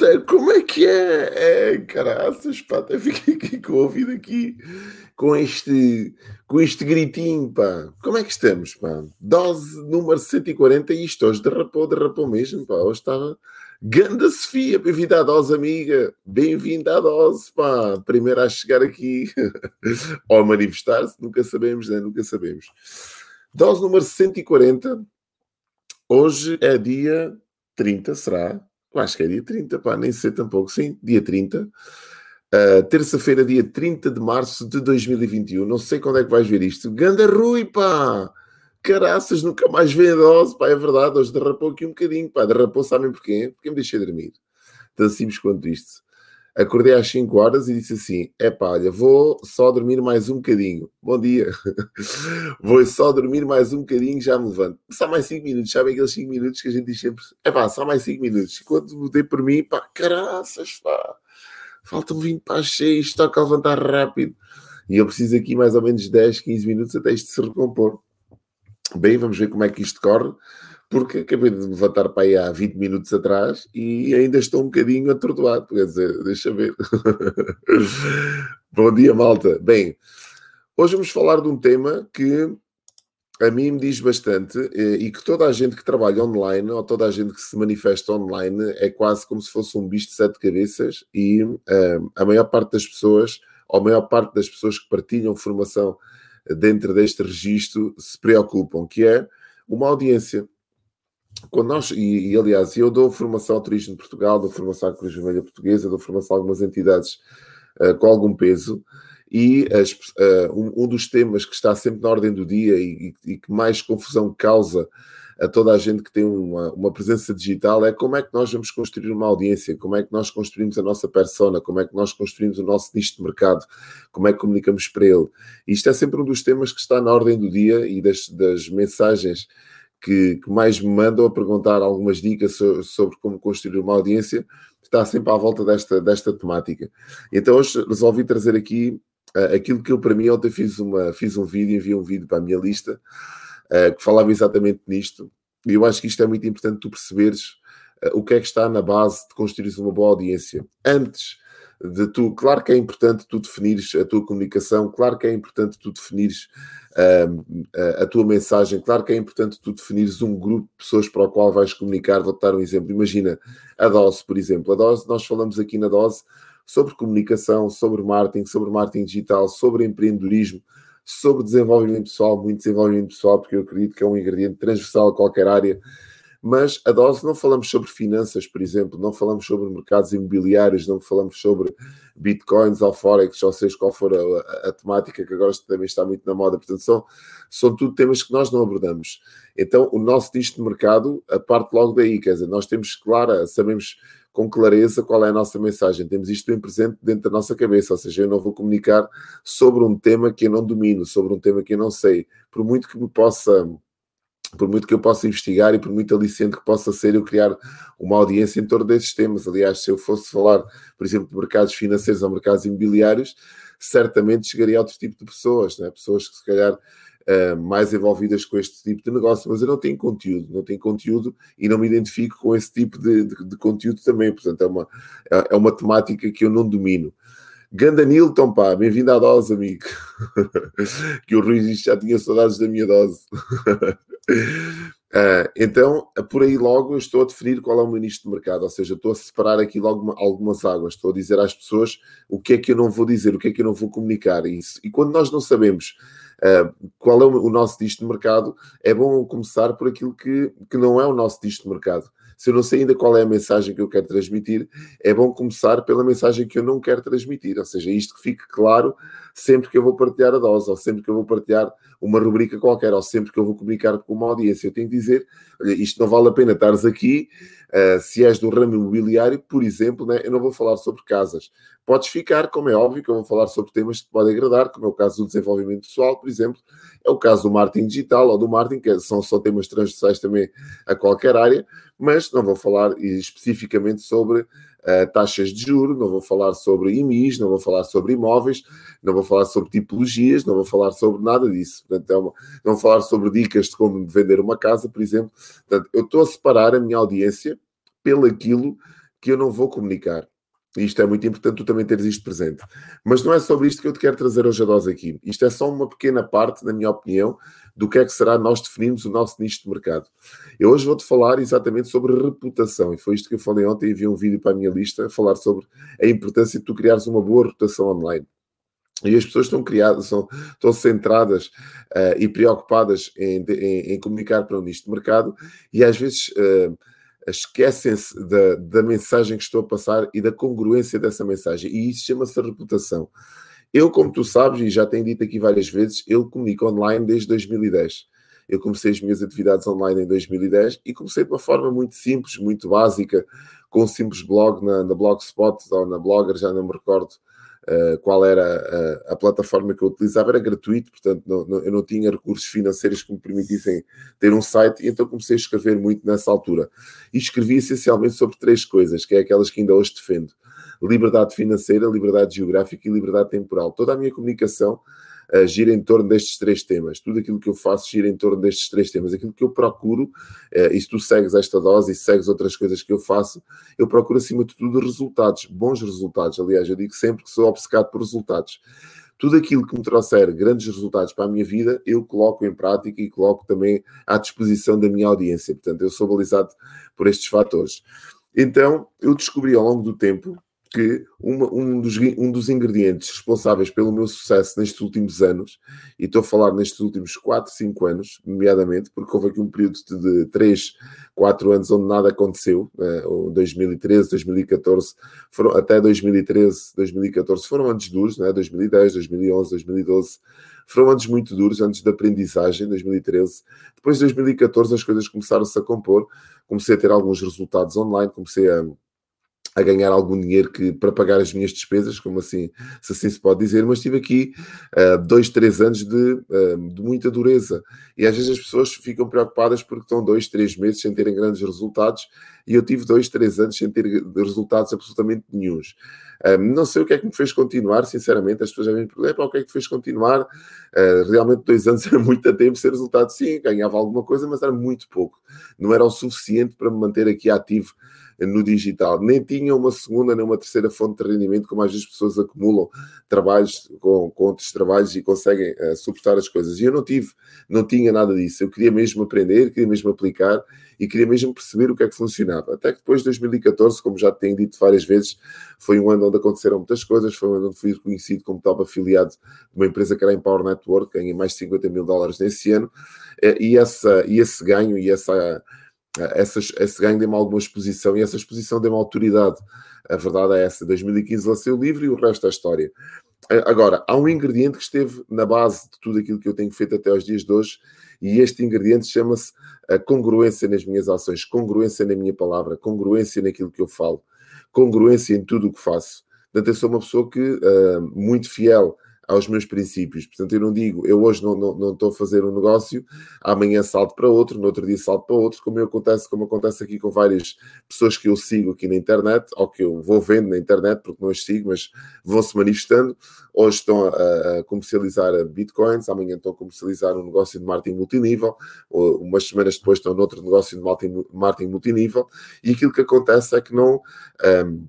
malta, como é que é? É, caraças, pá, até fiquei aqui com o ouvido aqui, com este, com este gritinho, pá. Como é que estamos, pá? Dose número 140 e isto hoje derrapou, derrapou mesmo, pá. Hoje estava... Ganda Sofia, bem-vinda à dose, amiga. Bem-vinda à dose, pá. Primeira a chegar aqui. Ou a manifestar-se, nunca sabemos, né? Nunca sabemos. Dose número 140. Hoje é dia 30, será? Acho que é dia 30, pá, nem sei tampouco. Sim, dia 30. Uh, Terça-feira, dia 30 de março de 2021. Não sei quando é que vais ver isto. Ganda Rui, pá! Caraças, nunca mais vem a dose, pá, é verdade. Hoje derrapou aqui um bocadinho, pá. Derrapou, sabem porquê? Porque me deixei dormir. Tão simples quanto isto. Acordei às 5 horas e disse assim: é pá, vou só dormir mais um bocadinho. Bom dia. vou só dormir mais um bocadinho já me levanto. Só mais 5 minutos. Sabem aqueles 5 minutos que a gente diz sempre: é pá, só mais 5 minutos. E quando dei por mim, pá, caraças, pá, faltam 20 para as 6, toca a levantar rápido. E eu preciso aqui mais ou menos 10, 15 minutos até isto se recompor. Bem, vamos ver como é que isto corre porque acabei de levantar para aí há 20 minutos atrás e ainda estou um bocadinho atordoado. Quer dizer, deixa ver. Bom dia, malta. Bem, hoje vamos falar de um tema que a mim me diz bastante eh, e que toda a gente que trabalha online ou toda a gente que se manifesta online é quase como se fosse um bicho de sete cabeças e um, eh, a maior parte das pessoas, ou a maior parte das pessoas que partilham formação dentro deste registro se preocupam, que é uma audiência quando nós, e, e, aliás, eu dou formação ao Turismo de Portugal, dou formação à Cruz Vermelha Portuguesa, dou formação a algumas entidades uh, com algum peso, e as, uh, um, um, dos temas que está sempre na ordem do dia e, e, e, que mais confusão causa a toda a gente que tem uma, uma, presença digital é como é que nós vamos construir uma audiência, como é que nós construímos a nossa persona, como é que nós construímos o nosso nicho de mercado, como é que comunicamos para ele. Isto é sempre um dos temas que está na ordem do dia e das, das mensagens que, que, mais me mandam a perguntar algumas dicas so, sobre como construir uma audiência, está sempre à volta desta, desta temática. Então hoje resolvi trazer aqui uh, aquilo que eu para mim ontem fiz, uma, fiz um vídeo, enviei um vídeo para a minha lista uh, que falava exatamente nisto. E eu acho que isto é muito importante tu perceberes uh, o que é que está na base de construir uma boa audiência. Antes de tu, claro que é importante tu definires a tua comunicação, claro que é importante tu definires uh, a tua mensagem, claro que é importante tu definires um grupo de pessoas para o qual vais comunicar. Vou-te dar um exemplo. Imagina a dose, por exemplo. A dose, nós falamos aqui na dose sobre comunicação, sobre marketing, sobre marketing digital, sobre empreendedorismo, sobre desenvolvimento pessoal, muito desenvolvimento pessoal, porque eu acredito que é um ingrediente transversal a qualquer área mas a dose não falamos sobre finanças, por exemplo, não falamos sobre mercados imobiliários, não falamos sobre bitcoins ou forex, ou seja, qual for a, a, a, temática que agora também está muito na moda. Portanto, são, são tudo temas que nós não abordamos. Então, o nosso nicho de mercado, a parte logo daí, quer dizer, nós temos clara, sabemos com clareza qual é a nossa mensagem, temos isto bem presente dentro da nossa cabeça, ou seja, eu não vou comunicar sobre um tema que eu não domino, sobre um tema que eu não sei, por muito que me possa por muito que eu possa investigar e por muito aliciente que possa ser eu criar uma audiência em torno desses temas. Aliás, se eu fosse falar, por exemplo, de mercados financeiros ou mercados imobiliários, certamente chegaria a outro tipo de pessoas, né? pessoas que se calhar uh, mais envolvidas com este tipo de negócio, mas eu não tenho conteúdo, não tenho conteúdo e não me identifico com esse tipo de, de, de conteúdo também, portanto é uma, é, é uma temática que eu não domino. Ganda Nilton, pá, bem-vindo à dose, amigo. que o Rui já tinha saudades da minha dose. Uh, então, por aí logo eu estou a definir qual é o meu nicho de mercado, ou seja, estou a separar aqui logo algumas águas, estou a dizer às pessoas o que é que eu não vou dizer, o que é que eu não vou comunicar. E, e quando nós não sabemos uh, qual é o, o, nosso nicho de mercado, é bom começar por aquilo que, que não é o nosso nicho de mercado se eu não sei ainda qual é a mensagem que eu quero transmitir, é bom começar pela mensagem que eu não quero transmitir. Ou seja, isto que fique claro sempre que eu vou partilhar a dose, ou sempre que eu vou partilhar uma rubrica qualquer, ou sempre que eu vou comunicar com uma audiência. Eu tenho que dizer, olha, isto não vale a pena estares aqui, uh, se és do ramo imobiliário, por exemplo, né, eu não vou falar sobre casas. Podes ficar, como é óbvio, que eu vou falar sobre temas que te podem agradar, como é o caso do desenvolvimento pessoal, por exemplo, é o caso do marketing digital ou do marketing, que são só temas transversais também a qualquer área, mas não vou falar especificamente sobre taxas de juros, não vou falar sobre IMIs, não vou falar sobre imóveis, não vou falar sobre tipologias, não vou falar sobre nada disso. Portanto, é uma, não vou falar sobre dicas de como vender uma casa, por exemplo. Portanto, eu estou a separar a minha audiência pelo aquilo que eu não vou comunicar. E isto é muito importante tu também teres isto presente. Mas não é sobre isto que eu te quero trazer hoje a dose aqui. Isto é só uma pequena parte, na minha opinião, do que é que será nós definirmos o nosso nicho de mercado. Eu hoje vou-te falar exatamente sobre reputação. E foi isto que eu falei ontem e vi um vídeo para a minha lista falar sobre a importância de tu criares uma boa reputação online. E as pessoas estão criadas, são, estão centradas uh, e preocupadas em, em, em, comunicar para o nicho de mercado e às vezes uh, esquecem-se da, da mensagem que estou a passar e da congruência dessa mensagem. E isso chama-se reputação. Eu, como tu sabes, e já tenho dito aqui várias vezes, eu comunico online desde 2010. Eu comecei as minhas atividades online em 2010 e comecei de uma forma muito simples, muito básica, com um simples blog na, na Blogspot ou na Blogger, já não me recordo uh, qual era a, a, plataforma que eu utilizava, era gratuito, portanto não, não, eu não tinha recursos financeiros que me permitissem ter um site, e então comecei a escrever muito nessa altura. E escrevi essencialmente sobre três coisas, que é aquelas que ainda hoje defendo. Liberdade financeira, liberdade geográfica e liberdade temporal. Toda a minha comunicação uh, gira em torno destes três temas. Tudo aquilo que eu faço gira em torno destes três temas. Aquilo que eu procuro, uh, e se tu segues esta dose e segues outras coisas que eu faço, eu procuro acima de tudo resultados, bons resultados. Aliás, eu digo sempre que sou obcecado por resultados tudo aquilo que me trouxer grandes resultados para a minha vida, eu coloco em prática e coloco também à disposição da minha audiência. Portanto, eu sou balizado por estes fatores. Então, eu descobri ao longo do tempo que uma, um, dos, um dos ingredientes responsáveis pelo meu sucesso nestes últimos anos, e estou a falar nestes últimos 4, 5 anos, nomeadamente, porque houve aqui um período de 3, 4 anos onde nada aconteceu, eh, 2013, 2014, foram, até 2013, 2014 foram anos duros, né? 2010, 2011, 2012, foram anos muito duros, anos de aprendizagem, 2013. Depois de 2014 as coisas começaram-se a compor, comecei a ter alguns resultados online, comecei a a ganhar algum dinheiro que, para pagar as minhas despesas, como assim, se assim se pode dizer, mas tive aqui uh, dois, três anos de, uh, de, muita dureza. E às vezes as pessoas ficam preocupadas porque estão dois, três meses sem terem grandes resultados, e eu tive dois, três anos sem ter resultados absolutamente nenhums. Um, não sei o que é que me fez continuar, sinceramente. As pessoas já me perguntam: o que é que te fez continuar? Realmente, dois anos é muito tempo sem resultado. Sim, ganhava alguma coisa, mas era muito pouco. Não era o suficiente para me manter aqui ativo no digital. Nem tinha uma segunda nem uma terceira fonte de rendimento, como às vezes as pessoas acumulam trabalhos com, com outros trabalhos e conseguem uh, suportar as coisas. E eu não tive, não tinha nada disso. Eu queria mesmo aprender, queria mesmo aplicar e queria mesmo perceber o que é que funcionava. Até que depois de 2014, como já tenho dito várias vezes, foi um ano onde aconteceram muitas coisas, foi um ano onde fui reconhecido como top afiliado de uma empresa que era Empower Network, ganhei mais de 50 mil dólares nesse ano, eh, e, essa, e esse ganho e essa essas, esse ganho deu-me alguma exposição e essa exposição deu-me autoridade. A verdade é essa. 2015 lancei o livro e o resto é história. Agora, há um ingrediente que esteve na base de tudo aquilo que eu tenho feito até aos dias de hoje, e este ingrediente chama-se a congruência nas minhas ações, congruência na minha palavra, congruência naquilo que eu falo, congruência em tudo o que faço. Portanto, eu sou uma pessoa que, uh, muito fiel aos meus princípios. Portanto, eu não digo, eu hoje não, não, não estou a fazer um negócio, amanhã salto para outro, no outro dia salto para outro, como acontece, como acontece aqui com várias pessoas que eu sigo aqui na internet, ou que eu vou vendo na internet, porque não as sigo, mas vão se manifestando. Hoje estão a, a comercializar bitcoins, amanhã estão a comercializar um negócio de marketing multinível, umas semanas depois estão noutro negócio de marketing multinível, e aquilo que acontece é que não. Um,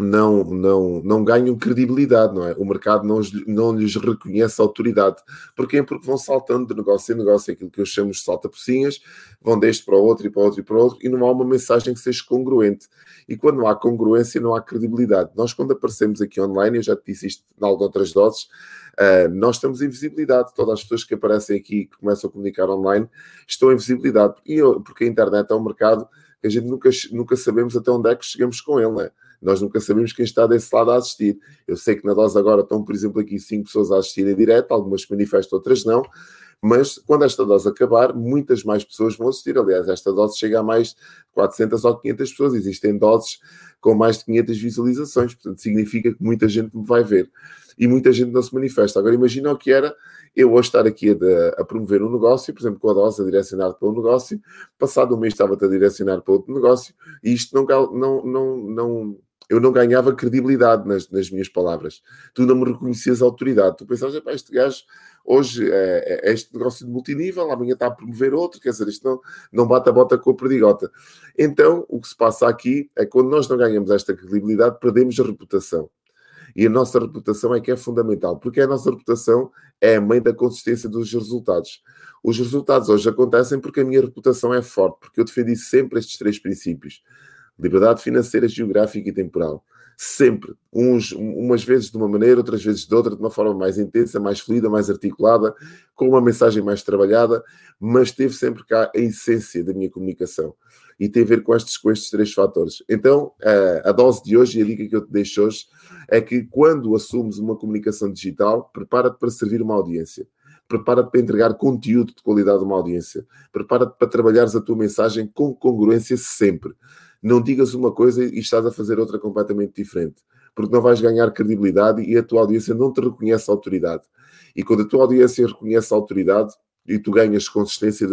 não, não, não ganham credibilidade, não é? O mercado não, não lhes reconhece autoridade. Porquê? Porque vão saltando de negócio em negócio, aquilo que eu chamo de salta-pocinhas, vão deste para o outro e para o outro e para o outro, e não há uma mensagem que seja congruente. E quando não há congruência, não há credibilidade. Nós, quando aparecemos aqui online, eu já te disse isto em outras doses, uh, nós estamos em visibilidade. Todas as pessoas que aparecem aqui, que começam a comunicar online, estão em visibilidade. E eu, porque a internet é um mercado que a gente nunca, nunca sabemos até onde é que chegamos com ele, não é? Nós nunca sabemos quem está desse lado a assistir. Eu sei que na dose agora estão, por exemplo, aqui cinco pessoas a assistir em direto, algumas se manifestam, outras não. Mas quando esta dose acabar, muitas mais pessoas vão assistir. Aliás, esta dose chega a mais de 400 ou 500 pessoas. Existem doses com mais de 500 visualizações, portanto, significa que muita gente me vai ver e muita gente não se manifesta. Agora, imagina o que era eu hoje estar aqui a, a promover um negócio, por exemplo, com a dose a direcionar para um negócio, passado um mês estava-te a direcionar para outro negócio, e isto não, não, não, não eu não ganhava credibilidade nas, nas minhas palavras. Tu não me reconhecias autoridade. Tu pensavas, este gajo hoje é, é, este negócio de multinível, amanhã está a promover outro, quer dizer, isto não, não bate a bota com a perdigota. Então, o que se passa aqui é que quando nós não ganhamos esta credibilidade, perdemos a reputação. E a nossa reputação é que é fundamental, porque a nossa reputação é a mãe da consistência dos resultados. Os resultados hoje acontecem porque a minha reputação é forte, porque eu defendi sempre estes três princípios: liberdade financeira, geográfica e temporal. Sempre. Uns, umas vezes de uma maneira, outras vezes de outra, de uma forma mais intensa, mais fluida, mais articulada, com uma mensagem mais trabalhada, mas teve sempre cá a essência da minha comunicação. E tem a ver com estes, com estes três fatores. Então, a, dose de hoje e a dica que eu te deixo hoje é que quando assumes uma comunicação digital, prepara-te para servir uma audiência prepara-te para entregar conteúdo de qualidade a uma audiência, prepara-te para trabalhares a tua mensagem com congruência sempre. Não digas uma coisa e estás a fazer outra completamente diferente, porque não vais ganhar credibilidade e a tua audiência não te reconhece autoridade. E quando a tua audiência reconhece autoridade, e tu ganhas consistência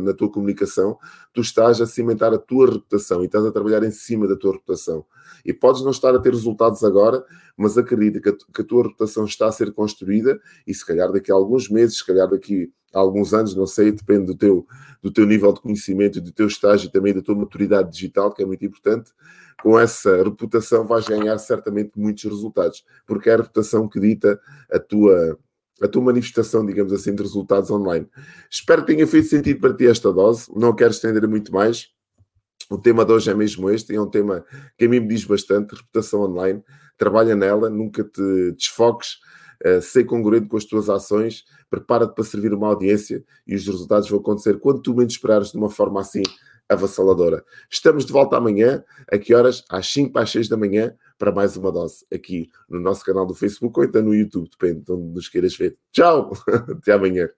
na tua comunicação, tu estás a cimentar a tua reputação e estás a trabalhar em cima da tua reputação. E podes não estar a ter resultados agora, mas acredita que a, que a tua reputação está a ser construída e se calhar daqui a alguns meses, se calhar daqui a alguns anos, não sei, depende do teu, do teu nível de conhecimento, do teu estágio e também da tua maturidade digital, que é muito importante. Com essa reputação vais ganhar certamente muitos resultados, porque é a reputação que dita a tua, a tua manifestação, digamos assim, de resultados online. Espero que tenha feito sentido para ti esta dose. Não quero estender muito mais. O tema de hoje é mesmo este, é um tema que a mim me diz bastante, reputação online. Trabalha nela, nunca te desfoques, sei congruente com as tuas ações, prepara-te para servir uma audiência e os resultados vão acontecer quando tu menos esperares de uma forma assim avassaladora. Estamos de volta amanhã, a que horas? Às 5 para as 6 da manhã, para mais uma dose aqui no nosso canal do Facebook ou então no YouTube, depende de onde nos queiras ver. Tchau! Até amanhã.